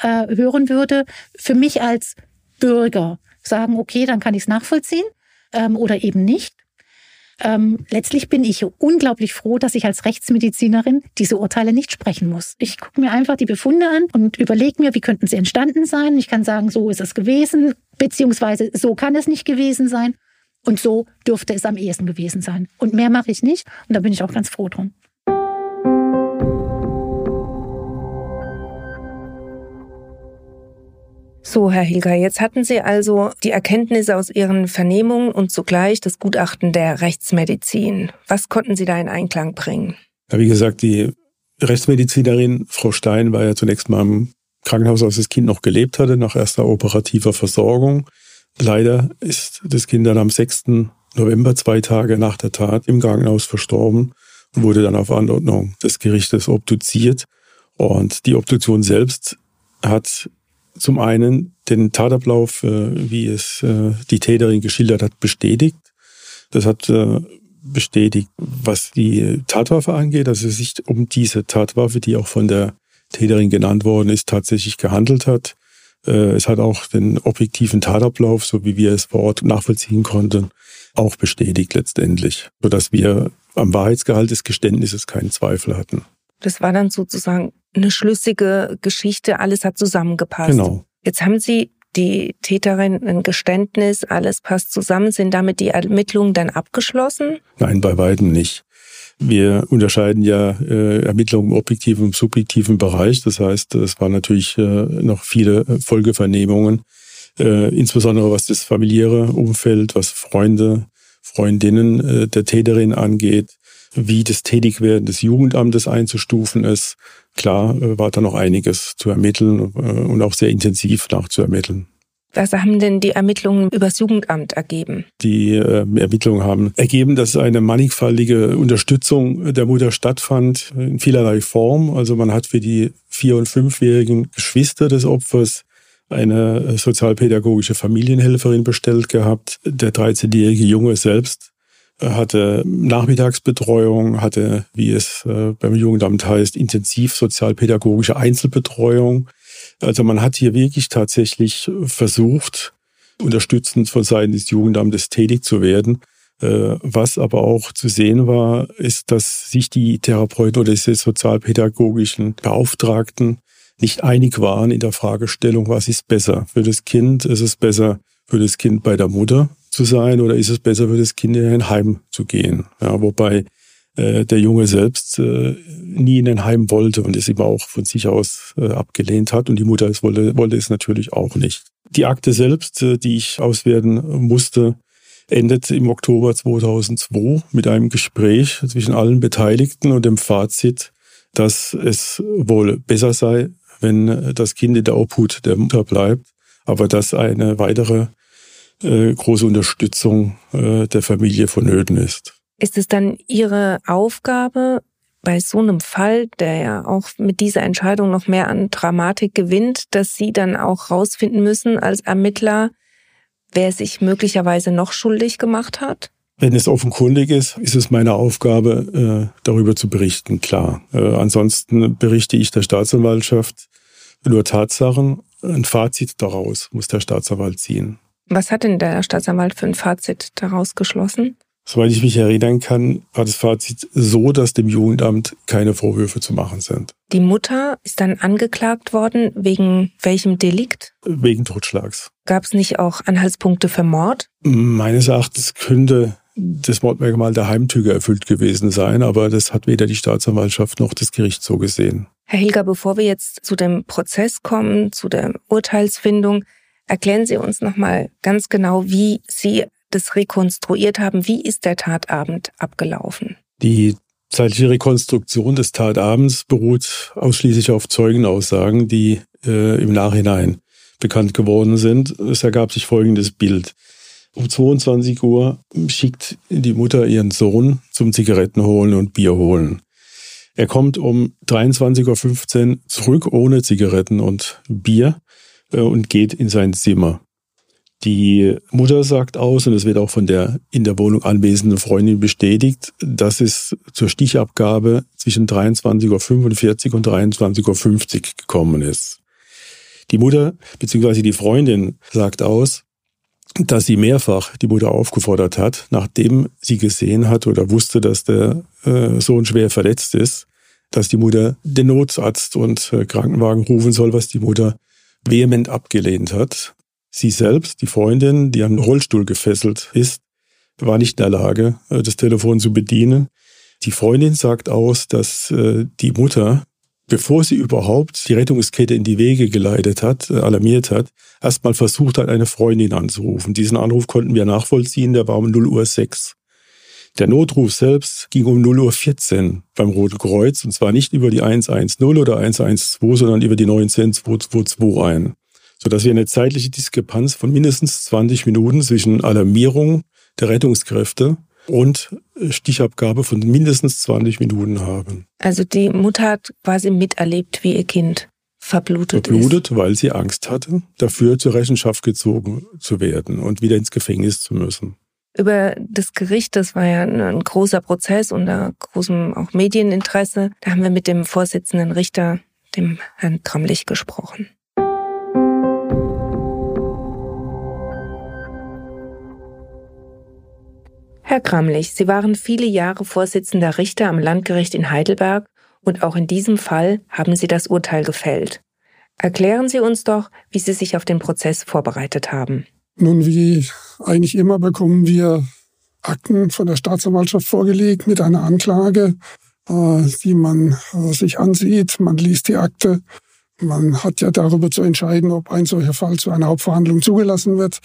äh, hören würde, für mich als Bürger sagen, okay, dann kann ich es nachvollziehen ähm, oder eben nicht. Ähm, letztlich bin ich unglaublich froh, dass ich als Rechtsmedizinerin diese Urteile nicht sprechen muss. Ich gucke mir einfach die Befunde an und überlege mir, wie könnten sie entstanden sein. Ich kann sagen, so ist es gewesen, beziehungsweise so kann es nicht gewesen sein und so dürfte es am ehesten gewesen sein. Und mehr mache ich nicht und da bin ich auch ganz froh drum. So, Herr Hilger, jetzt hatten Sie also die Erkenntnisse aus Ihren Vernehmungen und zugleich das Gutachten der Rechtsmedizin. Was konnten Sie da in Einklang bringen? Ja, wie gesagt, die Rechtsmedizinerin Frau Stein war ja zunächst mal im Krankenhaus, als das Kind noch gelebt hatte, nach erster operativer Versorgung. Leider ist das Kind dann am 6. November, zwei Tage nach der Tat, im Krankenhaus verstorben und wurde dann auf Anordnung des Gerichtes obduziert. Und die Obduktion selbst hat zum einen den Tatablauf, äh, wie es äh, die Täterin geschildert hat, bestätigt. Das hat äh, bestätigt, was die Tatwaffe angeht, dass es sich um diese Tatwaffe, die auch von der Täterin genannt worden ist, tatsächlich gehandelt hat. Es hat auch den objektiven Tatablauf, so wie wir es vor Ort nachvollziehen konnten, auch bestätigt letztendlich, sodass wir am Wahrheitsgehalt des Geständnisses keinen Zweifel hatten. Das war dann sozusagen eine schlüssige Geschichte, alles hat zusammengepasst. Genau. Jetzt haben Sie die Täterin ein Geständnis, alles passt zusammen. Sind damit die Ermittlungen dann abgeschlossen? Nein, bei weitem nicht. Wir unterscheiden ja äh, Ermittlungen im objektiven und subjektiven Bereich. Das heißt, es waren natürlich äh, noch viele Folgevernehmungen, äh, insbesondere was das familiäre Umfeld, was Freunde, Freundinnen äh, der Täterin angeht, wie das Tätigwerden des Jugendamtes einzustufen ist. Klar äh, war da noch einiges zu ermitteln äh, und auch sehr intensiv nachzuermitteln. Was haben denn die Ermittlungen übers Jugendamt ergeben? Die äh, Ermittlungen haben ergeben, dass eine mannigfaltige Unterstützung der Mutter stattfand in vielerlei Form. Also man hat für die vier- und fünfjährigen Geschwister des Opfers eine sozialpädagogische Familienhelferin bestellt gehabt. Der 13-jährige Junge selbst hatte Nachmittagsbetreuung, hatte, wie es äh, beim Jugendamt heißt, intensiv sozialpädagogische Einzelbetreuung. Also man hat hier wirklich tatsächlich versucht, unterstützend von Seiten des Jugendamtes tätig zu werden. Äh, was aber auch zu sehen war, ist, dass sich die Therapeuten oder diese sozialpädagogischen Beauftragten nicht einig waren in der Fragestellung, was ist besser für das Kind? Ist es besser für das Kind bei der Mutter zu sein oder ist es besser für das Kind in ein Heim zu gehen? Ja, wobei äh, der Junge selbst äh, nie in ein Heim wollte und es immer auch von sich aus äh, abgelehnt hat und die Mutter es wollte, wollte es natürlich auch nicht. Die Akte selbst, äh, die ich auswerten musste, endet im Oktober 2002 mit einem Gespräch zwischen allen Beteiligten und dem Fazit, dass es wohl besser sei, wenn das Kind in der Obhut der Mutter bleibt, aber dass eine weitere äh, große Unterstützung äh, der Familie vonnöten ist. Ist es dann Ihre Aufgabe, bei so einem Fall, der ja auch mit dieser Entscheidung noch mehr an Dramatik gewinnt, dass Sie dann auch rausfinden müssen als Ermittler, wer sich möglicherweise noch schuldig gemacht hat? Wenn es offenkundig ist, ist es meine Aufgabe, äh, darüber zu berichten, klar. Ansonsten berichte ich der Staatsanwaltschaft nur Tatsachen. Ein Fazit daraus muss der Staatsanwalt ziehen. Was hat denn der Staatsanwalt für ein Fazit daraus geschlossen? Soweit ich mich erinnern kann, war das Fazit so, dass dem Jugendamt keine Vorwürfe zu machen sind. Die Mutter ist dann angeklagt worden. Wegen welchem Delikt? Wegen Totschlags. Gab es nicht auch Anhaltspunkte für Mord? Meines Erachtens könnte das Mordmerkmal der Heimtüge erfüllt gewesen sein, aber das hat weder die Staatsanwaltschaft noch das Gericht so gesehen. Herr Hilger, bevor wir jetzt zu dem Prozess kommen, zu der Urteilsfindung, erklären Sie uns nochmal ganz genau, wie Sie das rekonstruiert haben. Wie ist der Tatabend abgelaufen? Die zeitliche Rekonstruktion des Tatabends beruht ausschließlich auf Zeugenaussagen, die äh, im Nachhinein bekannt geworden sind. Es ergab sich folgendes Bild. Um 22 Uhr schickt die Mutter ihren Sohn zum Zigaretten holen und Bier holen. Er kommt um 23.15 Uhr zurück ohne Zigaretten und Bier und geht in sein Zimmer. Die Mutter sagt aus, und es wird auch von der in der Wohnung anwesenden Freundin bestätigt, dass es zur Stichabgabe zwischen 23.45 Uhr und 23.50 Uhr gekommen ist. Die Mutter bzw. die Freundin sagt aus, dass sie mehrfach die Mutter aufgefordert hat, nachdem sie gesehen hat oder wusste, dass der äh, Sohn schwer verletzt ist, dass die Mutter den Notarzt und äh, Krankenwagen rufen soll, was die Mutter vehement abgelehnt hat. Sie selbst, die Freundin, die den Rollstuhl gefesselt ist, war nicht in der Lage, äh, das Telefon zu bedienen. Die Freundin sagt aus, dass äh, die Mutter, bevor sie überhaupt die Rettungskette in die Wege geleitet hat, äh, alarmiert hat, erstmal versucht hat, eine Freundin anzurufen. Diesen Anruf konnten wir nachvollziehen, der war um 0 Uhr 6. Der Notruf selbst ging um 0 Uhr 14 beim Roten Kreuz und zwar nicht über die 110 oder 112, sondern über die 19222 ein sodass wir eine zeitliche Diskrepanz von mindestens 20 Minuten zwischen Alarmierung der Rettungskräfte und Stichabgabe von mindestens 20 Minuten haben. Also die Mutter hat quasi miterlebt, wie ihr Kind verblutet, verblutet ist. weil sie Angst hatte, dafür zur Rechenschaft gezogen zu werden und wieder ins Gefängnis zu müssen. Über das Gericht, das war ja ein großer Prozess unter großem auch Medieninteresse. Da haben wir mit dem Vorsitzenden Richter, dem Herrn Kramlich, gesprochen. Herr Kramlich, Sie waren viele Jahre Vorsitzender Richter am Landgericht in Heidelberg und auch in diesem Fall haben Sie das Urteil gefällt. Erklären Sie uns doch, wie Sie sich auf den Prozess vorbereitet haben. Nun, wie eigentlich immer bekommen wir Akten von der Staatsanwaltschaft vorgelegt mit einer Anklage, äh, die man äh, sich ansieht. Man liest die Akte. Man hat ja darüber zu entscheiden, ob ein solcher Fall zu einer Hauptverhandlung zugelassen wird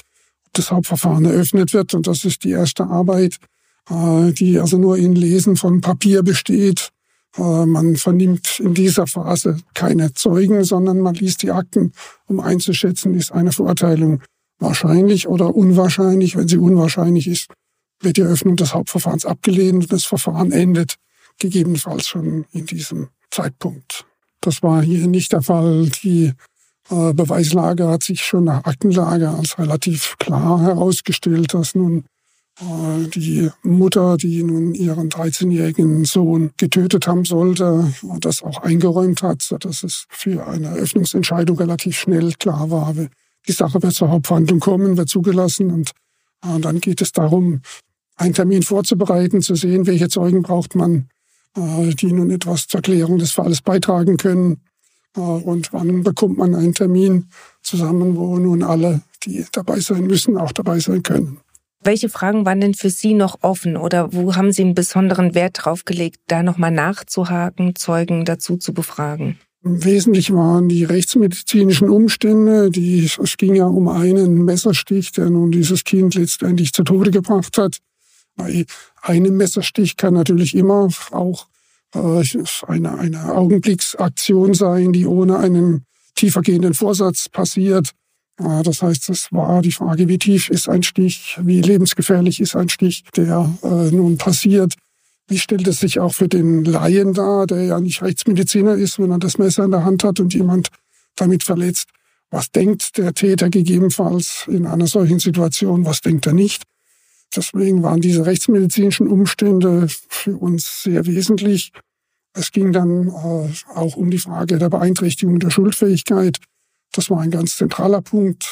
das Hauptverfahren eröffnet wird. Und das ist die erste Arbeit, äh, die also nur in Lesen von Papier besteht. Man vernimmt in dieser Phase keine Zeugen, sondern man liest die Akten, um einzuschätzen, ist eine Verurteilung wahrscheinlich oder unwahrscheinlich. Wenn sie unwahrscheinlich ist, wird die Eröffnung des Hauptverfahrens abgelehnt und das Verfahren endet gegebenenfalls schon in diesem Zeitpunkt. Das war hier nicht der Fall. Die äh, Beweislage hat sich schon nach Aktenlage als relativ klar herausgestellt, dass nun äh, die Mutter, die nun ihren 13-jährigen Sohn getötet haben sollte, das auch eingeräumt hat, sodass es für eine Eröffnungsentscheidung relativ schnell klar war, die Sache wird zur Hauptverhandlung kommen, wird zugelassen und äh, dann geht es darum, einen Termin vorzubereiten, zu sehen, welche Zeugen braucht man, äh, die nun etwas zur Klärung des Falles beitragen können. Und wann bekommt man einen Termin zusammen, wo nun alle, die dabei sein müssen, auch dabei sein können. Welche Fragen waren denn für Sie noch offen oder wo haben Sie einen besonderen Wert drauf gelegt, da nochmal nachzuhaken, Zeugen dazu zu befragen? Wesentlich waren die rechtsmedizinischen Umstände. Die, es ging ja um einen Messerstich, der nun dieses Kind letztendlich zu Tode gebracht hat. Bei einem Messerstich kann natürlich immer auch äh, eine, eine Augenblicksaktion sein, die ohne einen tiefergehenden Vorsatz passiert. Das heißt, es war die Frage, wie tief ist ein Stich, wie lebensgefährlich ist ein Stich, der äh, nun passiert. Wie stellt es sich auch für den Laien dar, der ja nicht Rechtsmediziner ist, wenn er das Messer in der Hand hat und jemand damit verletzt? Was denkt der Täter gegebenenfalls in einer solchen Situation? Was denkt er nicht? Deswegen waren diese rechtsmedizinischen Umstände für uns sehr wesentlich. Es ging dann äh, auch um die Frage der Beeinträchtigung der Schuldfähigkeit. Das war ein ganz zentraler Punkt.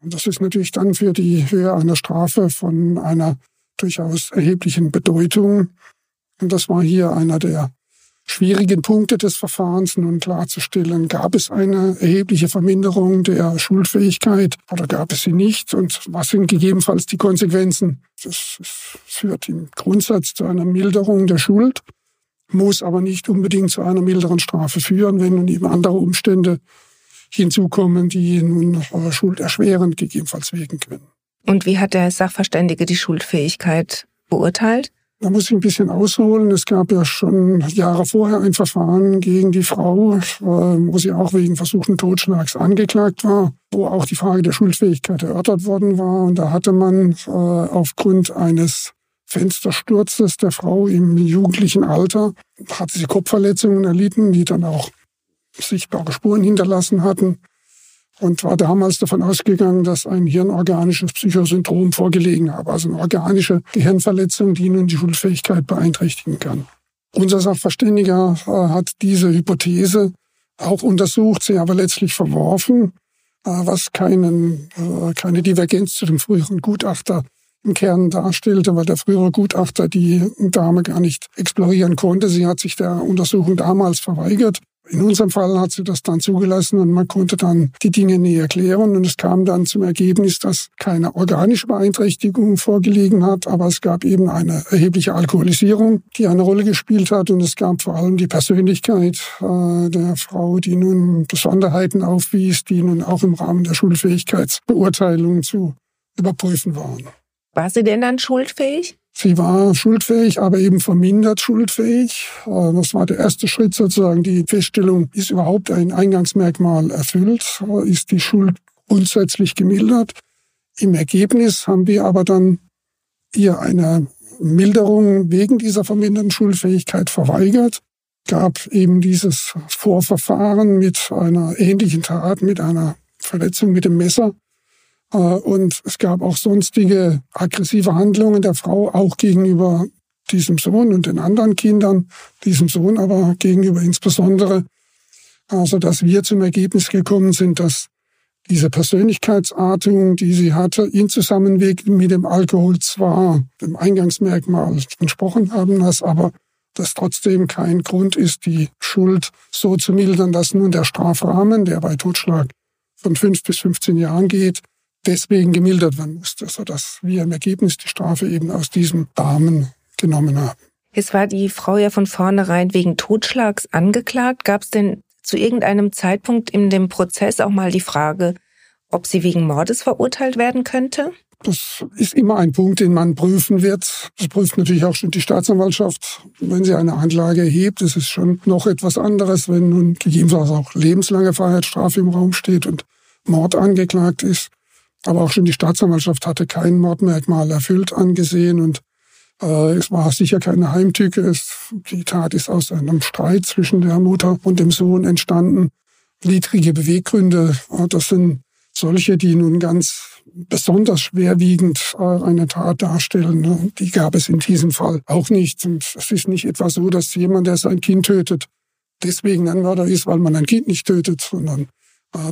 Und das ist natürlich dann für die Höhe einer Strafe von einer durchaus erheblichen Bedeutung. Und das war hier einer der schwierigen Punkte des Verfahrens, nun klarzustellen, gab es eine erhebliche Verminderung der Schuldfähigkeit oder gab es sie nicht und was sind gegebenenfalls die Konsequenzen. Das führt im Grundsatz zu einer Milderung der Schuld, muss aber nicht unbedingt zu einer milderen Strafe führen, wenn nun eben andere Umstände hinzukommen, die nun schulderschwerend gegebenenfalls wirken können. Und wie hat der Sachverständige die Schuldfähigkeit beurteilt? Da muss ich ein bisschen ausholen. Es gab ja schon Jahre vorher ein Verfahren gegen die Frau, äh, wo sie auch wegen versuchten Totschlags angeklagt war, wo auch die Frage der Schuldfähigkeit erörtert worden war. Und da hatte man äh, aufgrund eines Fenstersturzes der Frau im jugendlichen Alter, hatte sie Kopfverletzungen erlitten, die dann auch sichtbare Spuren hinterlassen hatten und war damals davon ausgegangen, dass ein hirnorganisches Psychosyndrom vorgelegen habe, also eine organische Gehirnverletzung, die nun die Schulfähigkeit beeinträchtigen kann. Unser Sachverständiger äh, hat diese Hypothese auch untersucht, sie aber letztlich verworfen, äh, was keinen, äh, keine Divergenz zu dem früheren Gutachter im Kern darstellte, weil der frühere Gutachter die Dame gar nicht explorieren konnte. Sie hat sich der Untersuchung damals verweigert in unserem Fall hat sie das dann zugelassen und man konnte dann die Dinge näher klären und es kam dann zum Ergebnis, dass keine organische Beeinträchtigung vorgelegen hat, aber es gab eben eine erhebliche Alkoholisierung, die eine Rolle gespielt hat und es gab vor allem die Persönlichkeit äh, der Frau, die nun Besonderheiten aufwies, die nun auch im Rahmen der Schulfähigkeitsbeurteilung zu überprüfen waren. War sie denn dann schuldfähig? Sie war schuldfähig, aber eben vermindert schuldfähig. Äh, das war der erste Schritt sozusagen. Die Feststellung, ist überhaupt ein Eingangsmerkmal erfüllt? Äh, ist die Schuld grundsätzlich gemildert? Im Ergebnis haben wir aber dann ihr eine Milderung wegen dieser verminderten Schuldfähigkeit verweigert. Gab eben dieses Vorverfahren mit einer ähnlichen Tat, mit einer Verletzung mit dem Messer und es gab auch sonstige aggressive Handlungen der Frau, auch gegenüber diesem Sohn und den anderen Kindern, diesem Sohn aber gegenüber insbesondere. Also, dass wir zum Ergebnis gekommen sind, dass diese Persönlichkeitsartung, die sie hatte, in Zusammenwirkung mit dem Alkohol zwar dem Eingangsmerkmal entsprochen haben, dass aber das trotzdem kein Grund ist, die Schuld so zu mildern, dass nun der Strafrahmen, der bei Totschlag von fünf bis 15 Jahren geht, deswegen gemildert werden musste, sodass wir im Ergebnis die Strafe eben aus diesem Rahmen genommen haben. Jetzt war die Frau ja von vornherein wegen Totschlags angeklagt. Gab es denn zu irgendeinem Zeitpunkt in dem Prozess auch mal die Frage, ob sie wegen Mordes verurteilt werden könnte? Das ist immer ein Punkt, den man prüfen wird. Das prüft natürlich auch schon die Staatsanwaltschaft, wenn sie eine Anklage erhebt. Das ist schon noch etwas anderes, wenn nun gegebenenfalls auch lebenslange Freiheitsstrafe im Raum steht und Mord angeklagt ist. Aber auch schon die Staatsanwaltschaft hatte kein Mordmerkmal erfüllt angesehen und äh, es war sicher keine Heimtücke. Es, die Tat ist aus einem Streit zwischen der Mutter und dem Sohn entstanden. niedrige Beweggründe. Das sind solche, die nun ganz besonders schwerwiegend äh, eine Tat darstellen. Die gab es in diesem Fall auch nicht. Und es ist nicht etwa so, dass jemand, der sein Kind tötet, deswegen ein Mörder ist, weil man ein Kind nicht tötet, sondern äh,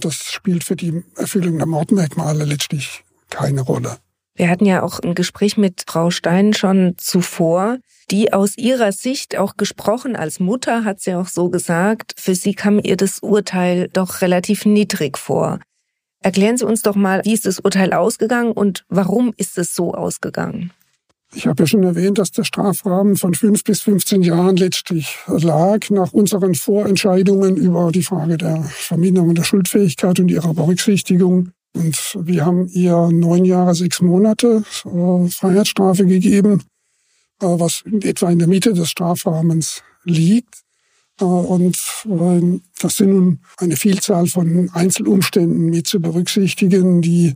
das spielt für die Erfüllung der Mordmerkmale letztlich keine Rolle. Wir hatten ja auch ein Gespräch mit Frau Stein schon zuvor, die aus ihrer Sicht auch gesprochen als Mutter hat sie auch so gesagt, für sie kam ihr das Urteil doch relativ niedrig vor. Erklären Sie uns doch mal, wie ist das Urteil ausgegangen und warum ist es so ausgegangen? Ich habe ja schon erwähnt, dass der Strafrahmen von fünf bis 15 Jahren letztlich lag nach unseren Vorentscheidungen über die Frage der Verminderung der Schuldfähigkeit und ihrer Berücksichtigung. Und wir haben ihr neun Jahre, sechs Monate äh, Freiheitsstrafe gegeben, äh, was in etwa in der Mitte des Strafrahmens liegt. Äh, und äh, das sind nun eine Vielzahl von Einzelumständen mit zu berücksichtigen, die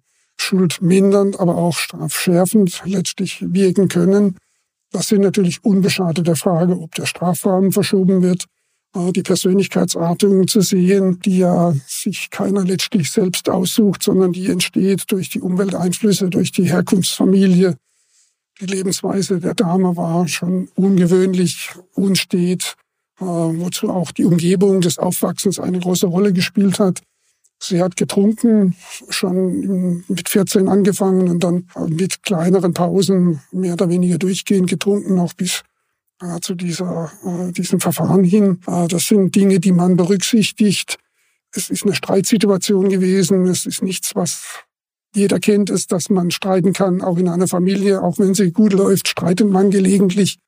schuldmindernd, aber auch strafschärfend letztlich wirken können. Das sind natürlich unbeschadet der Frage, ob der Strafrahmen verschoben wird, äh, die Persönlichkeitsartung zu sehen, die ja sich keiner letztlich selbst aussucht, sondern die entsteht durch die Umwelteinflüsse, durch die Herkunftsfamilie. Die Lebensweise der Dame war schon ungewöhnlich unstet, äh, wozu auch die Umgebung des Aufwachsens eine große Rolle gespielt hat. Sie hat getrunken, schon mit 14 angefangen und dann mit kleineren Pausen mehr oder weniger durchgehend getrunken, auch bis äh, zu dieser, äh, diesem Verfahren hin. Äh, das sind Dinge, die man berücksichtigt. Es ist eine Streitsituation gewesen. Es ist nichts, was jeder kennt, ist, dass man streiten kann, auch in einer Familie. Auch wenn sie gut läuft, streitet man gelegentlich.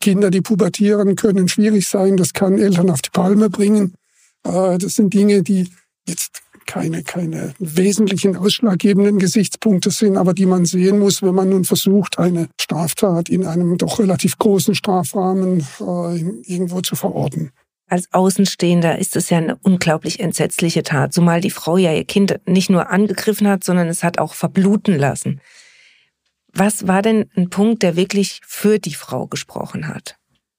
Kinder, die pubertieren, können schwierig sein. Das kann Eltern auf die Palme bringen. Äh, das sind Dinge, die jetzt keine, keine wesentlichen ausschlaggebenden Gesichtspunkte sind, aber die man sehen muss, wenn man nun versucht, eine Straftat in einem doch relativ großen Strafrahmen äh, irgendwo zu verorten. Als Außenstehender ist es ja eine unglaublich entsetzliche Tat, zumal die Frau ja ihr Kind nicht nur angegriffen hat, sondern es hat auch verbluten lassen. Was war denn ein Punkt, der wirklich für die Frau gesprochen hat?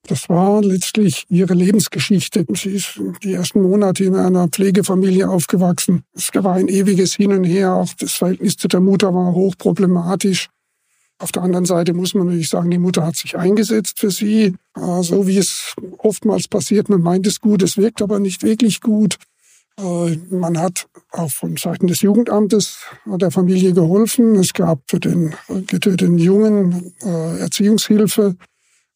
Das war letztlich ihre Lebensgeschichte. Sie ist die ersten Monate in einer Pflegefamilie aufgewachsen. Es war ein ewiges Hin und Her. Auch das Verhältnis zu der Mutter war hochproblematisch. Auf der anderen Seite muss man natürlich sagen, die Mutter hat sich eingesetzt für sie. So wie es oftmals passiert, man meint es gut, es wirkt aber nicht wirklich gut. Äh, man hat auch von Seiten des Jugendamtes der Familie geholfen. Es gab für den getöteten Jungen äh, Erziehungshilfe.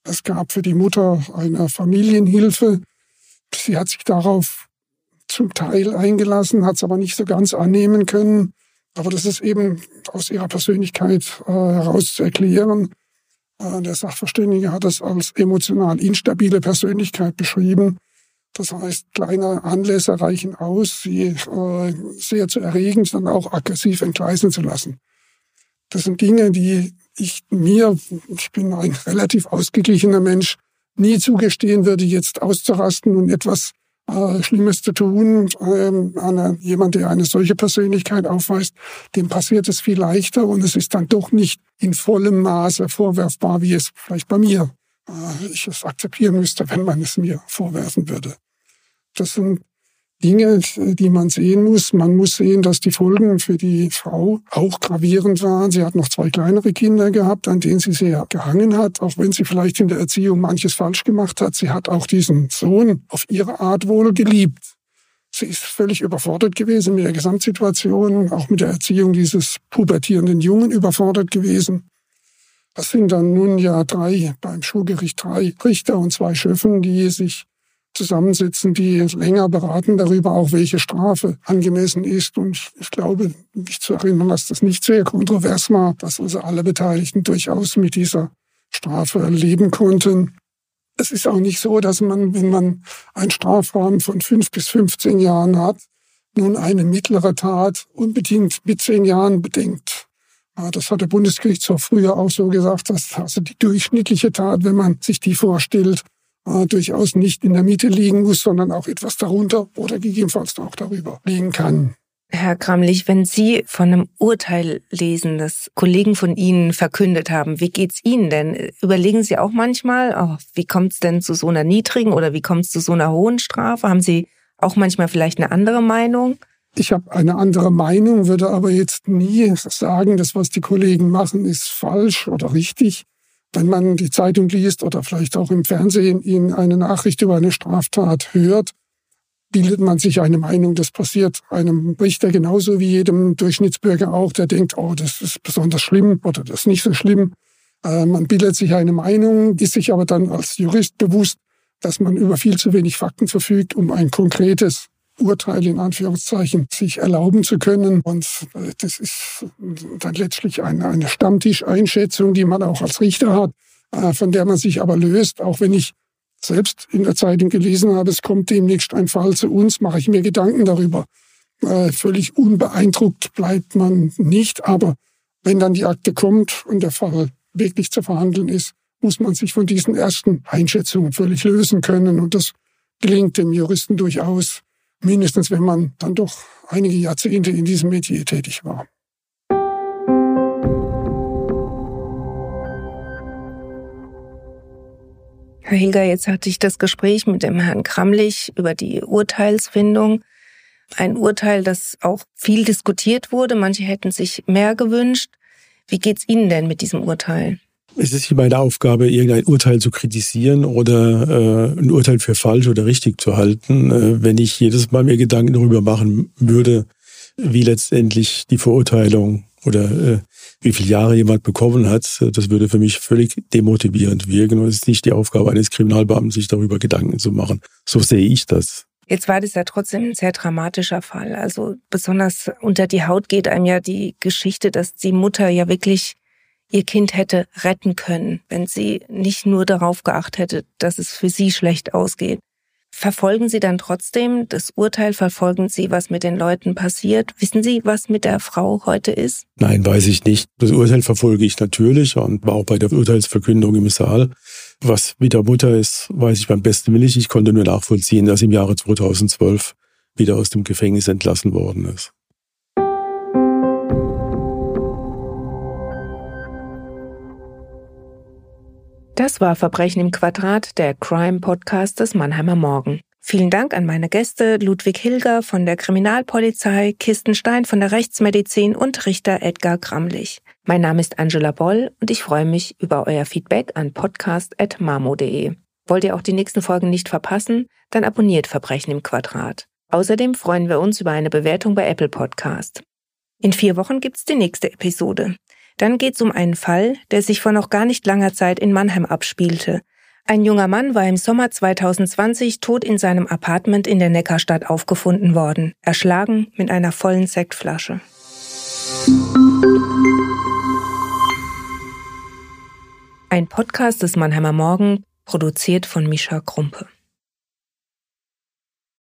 Es gab für die Mutter eine Familienhilfe. Sie hat sich darauf zum Teil eingelassen, hat es aber nicht so ganz annehmen können. Aber das ist eben aus ihrer Persönlichkeit äh, heraus zu erklären. Äh, der Sachverständige hat es als emotional instabile Persönlichkeit beschrieben. Das heißt, kleine Anlässe reichen aus, sie äh, sehr zu erregen, dann auch aggressiv entgleisen zu lassen. Das sind Dinge, die ich mir, ich bin ein relativ ausgeglichener Mensch, nie zugestehen würde, jetzt auszurasten und etwas äh, Schlimmes zu tun. Ähm, einer, jemand, der eine solche Persönlichkeit aufweist, dem passiert es viel leichter und es ist dann doch nicht in vollem Maße vorwerfbar, wie es vielleicht bei mir äh, ich es akzeptieren müsste, wenn man es mir vorwerfen würde. Das sind Dinge, die man sehen muss. Man muss sehen, dass die Folgen für die Frau auch gravierend waren. Sie hat noch zwei kleinere Kinder gehabt, an denen sie sehr gehangen hat, auch wenn sie vielleicht in der Erziehung manches falsch gemacht hat. Sie hat auch diesen Sohn auf ihre Art wohl geliebt. Sie ist völlig überfordert gewesen mit der Gesamtsituation, auch mit der Erziehung dieses pubertierenden Jungen überfordert gewesen. Das sind dann nun ja drei, beim Schulgericht drei Richter und zwei Schöffen, die sich zusammensitzen, die länger beraten darüber, auch welche Strafe angemessen ist. Und ich glaube, mich zu erinnern, dass das nicht sehr kontrovers war, dass also alle Beteiligten durchaus mit dieser Strafe leben konnten. Es ist auch nicht so, dass man, wenn man einen Strafrahmen von fünf bis 15 Jahren hat, nun eine mittlere Tat unbedingt mit zehn Jahren bedenkt. Das hat der Bundesgerichtshof früher auch so gesagt, dass also die durchschnittliche Tat, wenn man sich die vorstellt, äh, durchaus nicht in der Mitte liegen muss, sondern auch etwas darunter oder gegebenenfalls auch darüber liegen kann. Herr Kramlich, wenn Sie von einem Urteil lesen, das Kollegen von Ihnen verkündet haben, wie geht's Ihnen denn? Überlegen Sie auch manchmal, oh, wie kommt es denn zu so einer niedrigen oder wie kommt es zu so einer hohen Strafe? Haben Sie auch manchmal vielleicht eine andere Meinung? Ich habe eine andere Meinung, würde aber jetzt nie sagen, das, was die Kollegen machen, ist falsch oder richtig. Wenn man die Zeitung liest oder vielleicht auch im Fernsehen in eine Nachricht über eine Straftat hört, bildet man sich eine Meinung. Das passiert einem Richter genauso wie jedem Durchschnittsbürger auch, der denkt, oh, das ist besonders schlimm oder das ist nicht so schlimm. Äh, man bildet sich eine Meinung, ist sich aber dann als Jurist bewusst, dass man über viel zu wenig Fakten verfügt, um ein konkretes Urteil in Anführungszeichen sich erlauben zu können. Und äh, das ist dann letztlich eine, eine Stammtischeinschätzung, die man auch als Richter hat, äh, von der man sich aber löst. Auch wenn ich selbst in der Zeitung gelesen habe, es kommt demnächst ein Fall zu uns, mache ich mir Gedanken darüber. Äh, völlig unbeeindruckt bleibt man nicht, aber wenn dann die Akte kommt und der Fall wirklich zu verhandeln ist, muss man sich von diesen ersten Einschätzungen völlig lösen können. Und das gelingt dem Juristen durchaus mindestens wenn man dann doch einige Jahrzehnte in diesem Metier tätig war. Herr Hilger, jetzt hatte ich das Gespräch mit dem Herrn Kramlich über die Urteilsfindung. Ein Urteil, das auch viel diskutiert wurde. Manche hätten sich mehr gewünscht. Wie geht's Ihnen denn mit diesem Urteil? Es ist nicht meine Aufgabe, irgendein Urteil zu kritisieren oder äh, ein Urteil für falsch oder richtig zu halten. Äh, wenn ich jedes Mal mir Gedanken darüber machen würde, wie letztendlich die Verurteilung oder äh, wie viele Jahre jemand bekommen hat, das würde für mich völlig demotivierend wirken. Und es ist nicht die Aufgabe eines Kriminalbeamten, sich darüber Gedanken zu machen. So sehe ich das. Jetzt war das ja trotzdem ein sehr dramatischer Fall. Also besonders unter die Haut geht einem ja die Geschichte, dass die Mutter ja wirklich ihr Kind hätte retten können, wenn sie nicht nur darauf geachtet hätte, dass es für sie schlecht ausgeht. Verfolgen Sie dann trotzdem das Urteil? Verfolgen Sie, was mit den Leuten passiert? Wissen Sie, was mit der Frau heute ist? Nein, weiß ich nicht. Das Urteil verfolge ich natürlich und war auch bei der Urteilsverkündung im Saal. Was mit der Mutter ist, weiß ich beim besten Willen. Ich konnte nur nachvollziehen, dass im Jahre 2012 wieder aus dem Gefängnis entlassen worden ist. Das war Verbrechen im Quadrat, der Crime-Podcast des Mannheimer Morgen. Vielen Dank an meine Gäste Ludwig Hilger von der Kriminalpolizei, Kirsten Stein von der Rechtsmedizin und Richter Edgar Gramlich. Mein Name ist Angela Boll und ich freue mich über euer Feedback an podcast.mamo.de. Wollt ihr auch die nächsten Folgen nicht verpassen? Dann abonniert Verbrechen im Quadrat. Außerdem freuen wir uns über eine Bewertung bei Apple Podcast. In vier Wochen gibt's die nächste Episode. Dann geht es um einen Fall, der sich vor noch gar nicht langer Zeit in Mannheim abspielte. Ein junger Mann war im Sommer 2020 tot in seinem Apartment in der Neckarstadt aufgefunden worden, erschlagen mit einer vollen Sektflasche. Ein Podcast des Mannheimer Morgen, produziert von Mischa Krumpe.